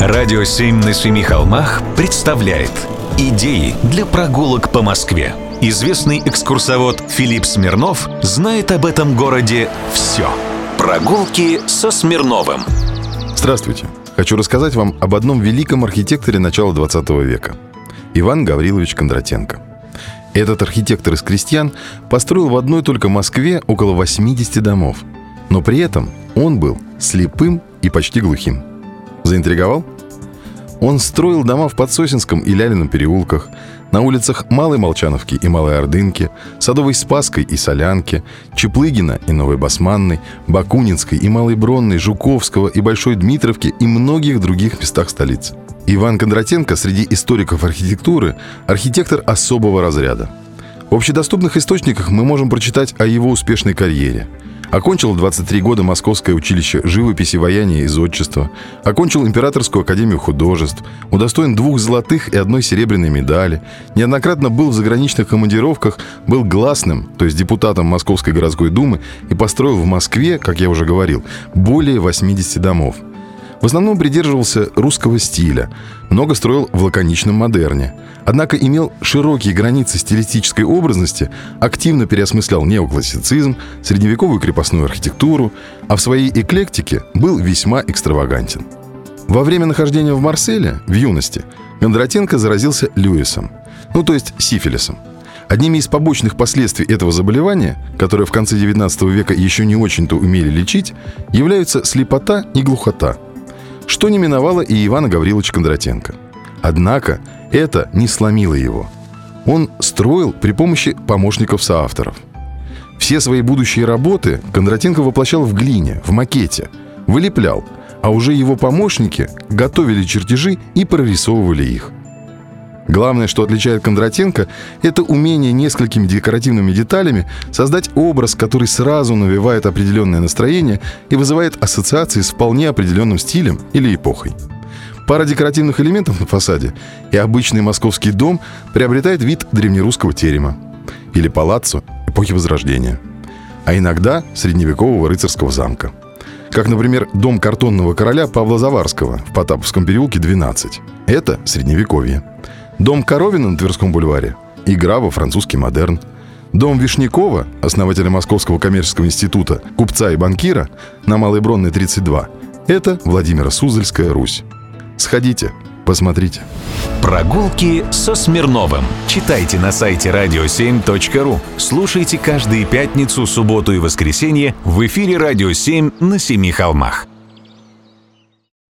Радио «Семь на семи холмах» представляет Идеи для прогулок по Москве. Известный экскурсовод Филипп Смирнов знает об этом городе все. Прогулки со Смирновым. Здравствуйте. Хочу рассказать вам об одном великом архитекторе начала 20 века. Иван Гаврилович Кондратенко. Этот архитектор из крестьян построил в одной только Москве около 80 домов. Но при этом он был слепым и почти глухим. Заинтриговал? Он строил дома в Подсосинском и Лялином переулках, на улицах Малой Молчановки и Малой Ордынки, Садовой Спаской и Солянки, Чеплыгина и Новой Басманной, Бакунинской и Малой Бронной, Жуковского и Большой Дмитровки и многих других местах столицы. Иван Кондратенко среди историков архитектуры – архитектор особого разряда. В общедоступных источниках мы можем прочитать о его успешной карьере – Окончил 23 года Московское училище живописи, ваяния и зодчества. Окончил Императорскую академию художеств. Удостоен двух золотых и одной серебряной медали. Неоднократно был в заграничных командировках, был гласным, то есть депутатом Московской городской думы и построил в Москве, как я уже говорил, более 80 домов – в основном придерживался русского стиля, много строил в лаконичном модерне. Однако имел широкие границы стилистической образности, активно переосмыслял неоклассицизм, средневековую крепостную архитектуру, а в своей эклектике был весьма экстравагантен. Во время нахождения в Марселе, в юности, Кондратенко заразился Льюисом, ну то есть сифилисом. Одними из побочных последствий этого заболевания, которое в конце XIX века еще не очень-то умели лечить, являются слепота и глухота – что не миновало и Ивана Гавриловича Кондратенко. Однако это не сломило его. Он строил при помощи помощников-соавторов. Все свои будущие работы Кондратенко воплощал в глине, в макете, вылеплял, а уже его помощники готовили чертежи и прорисовывали их – Главное, что отличает Кондратенко, это умение несколькими декоративными деталями создать образ, который сразу навевает определенное настроение и вызывает ассоциации с вполне определенным стилем или эпохой. Пара декоративных элементов на фасаде, и обычный московский дом приобретает вид древнерусского терема или палаццо эпохи Возрождения, а иногда средневекового рыцарского замка. Как, например, дом картонного короля Павла Заварского в Потаповском переулке 12. Это средневековье. Дом Коровина на Тверском бульваре. Игра во французский модерн. Дом Вишнякова, основателя Московского коммерческого института, купца и банкира, на Малой Бронной 32. Это Владимира Суздальская Русь. Сходите, посмотрите. Прогулки со Смирновым. Читайте на сайте radio7.ru. Слушайте каждые пятницу, субботу и воскресенье в эфире «Радио 7» на Семи холмах.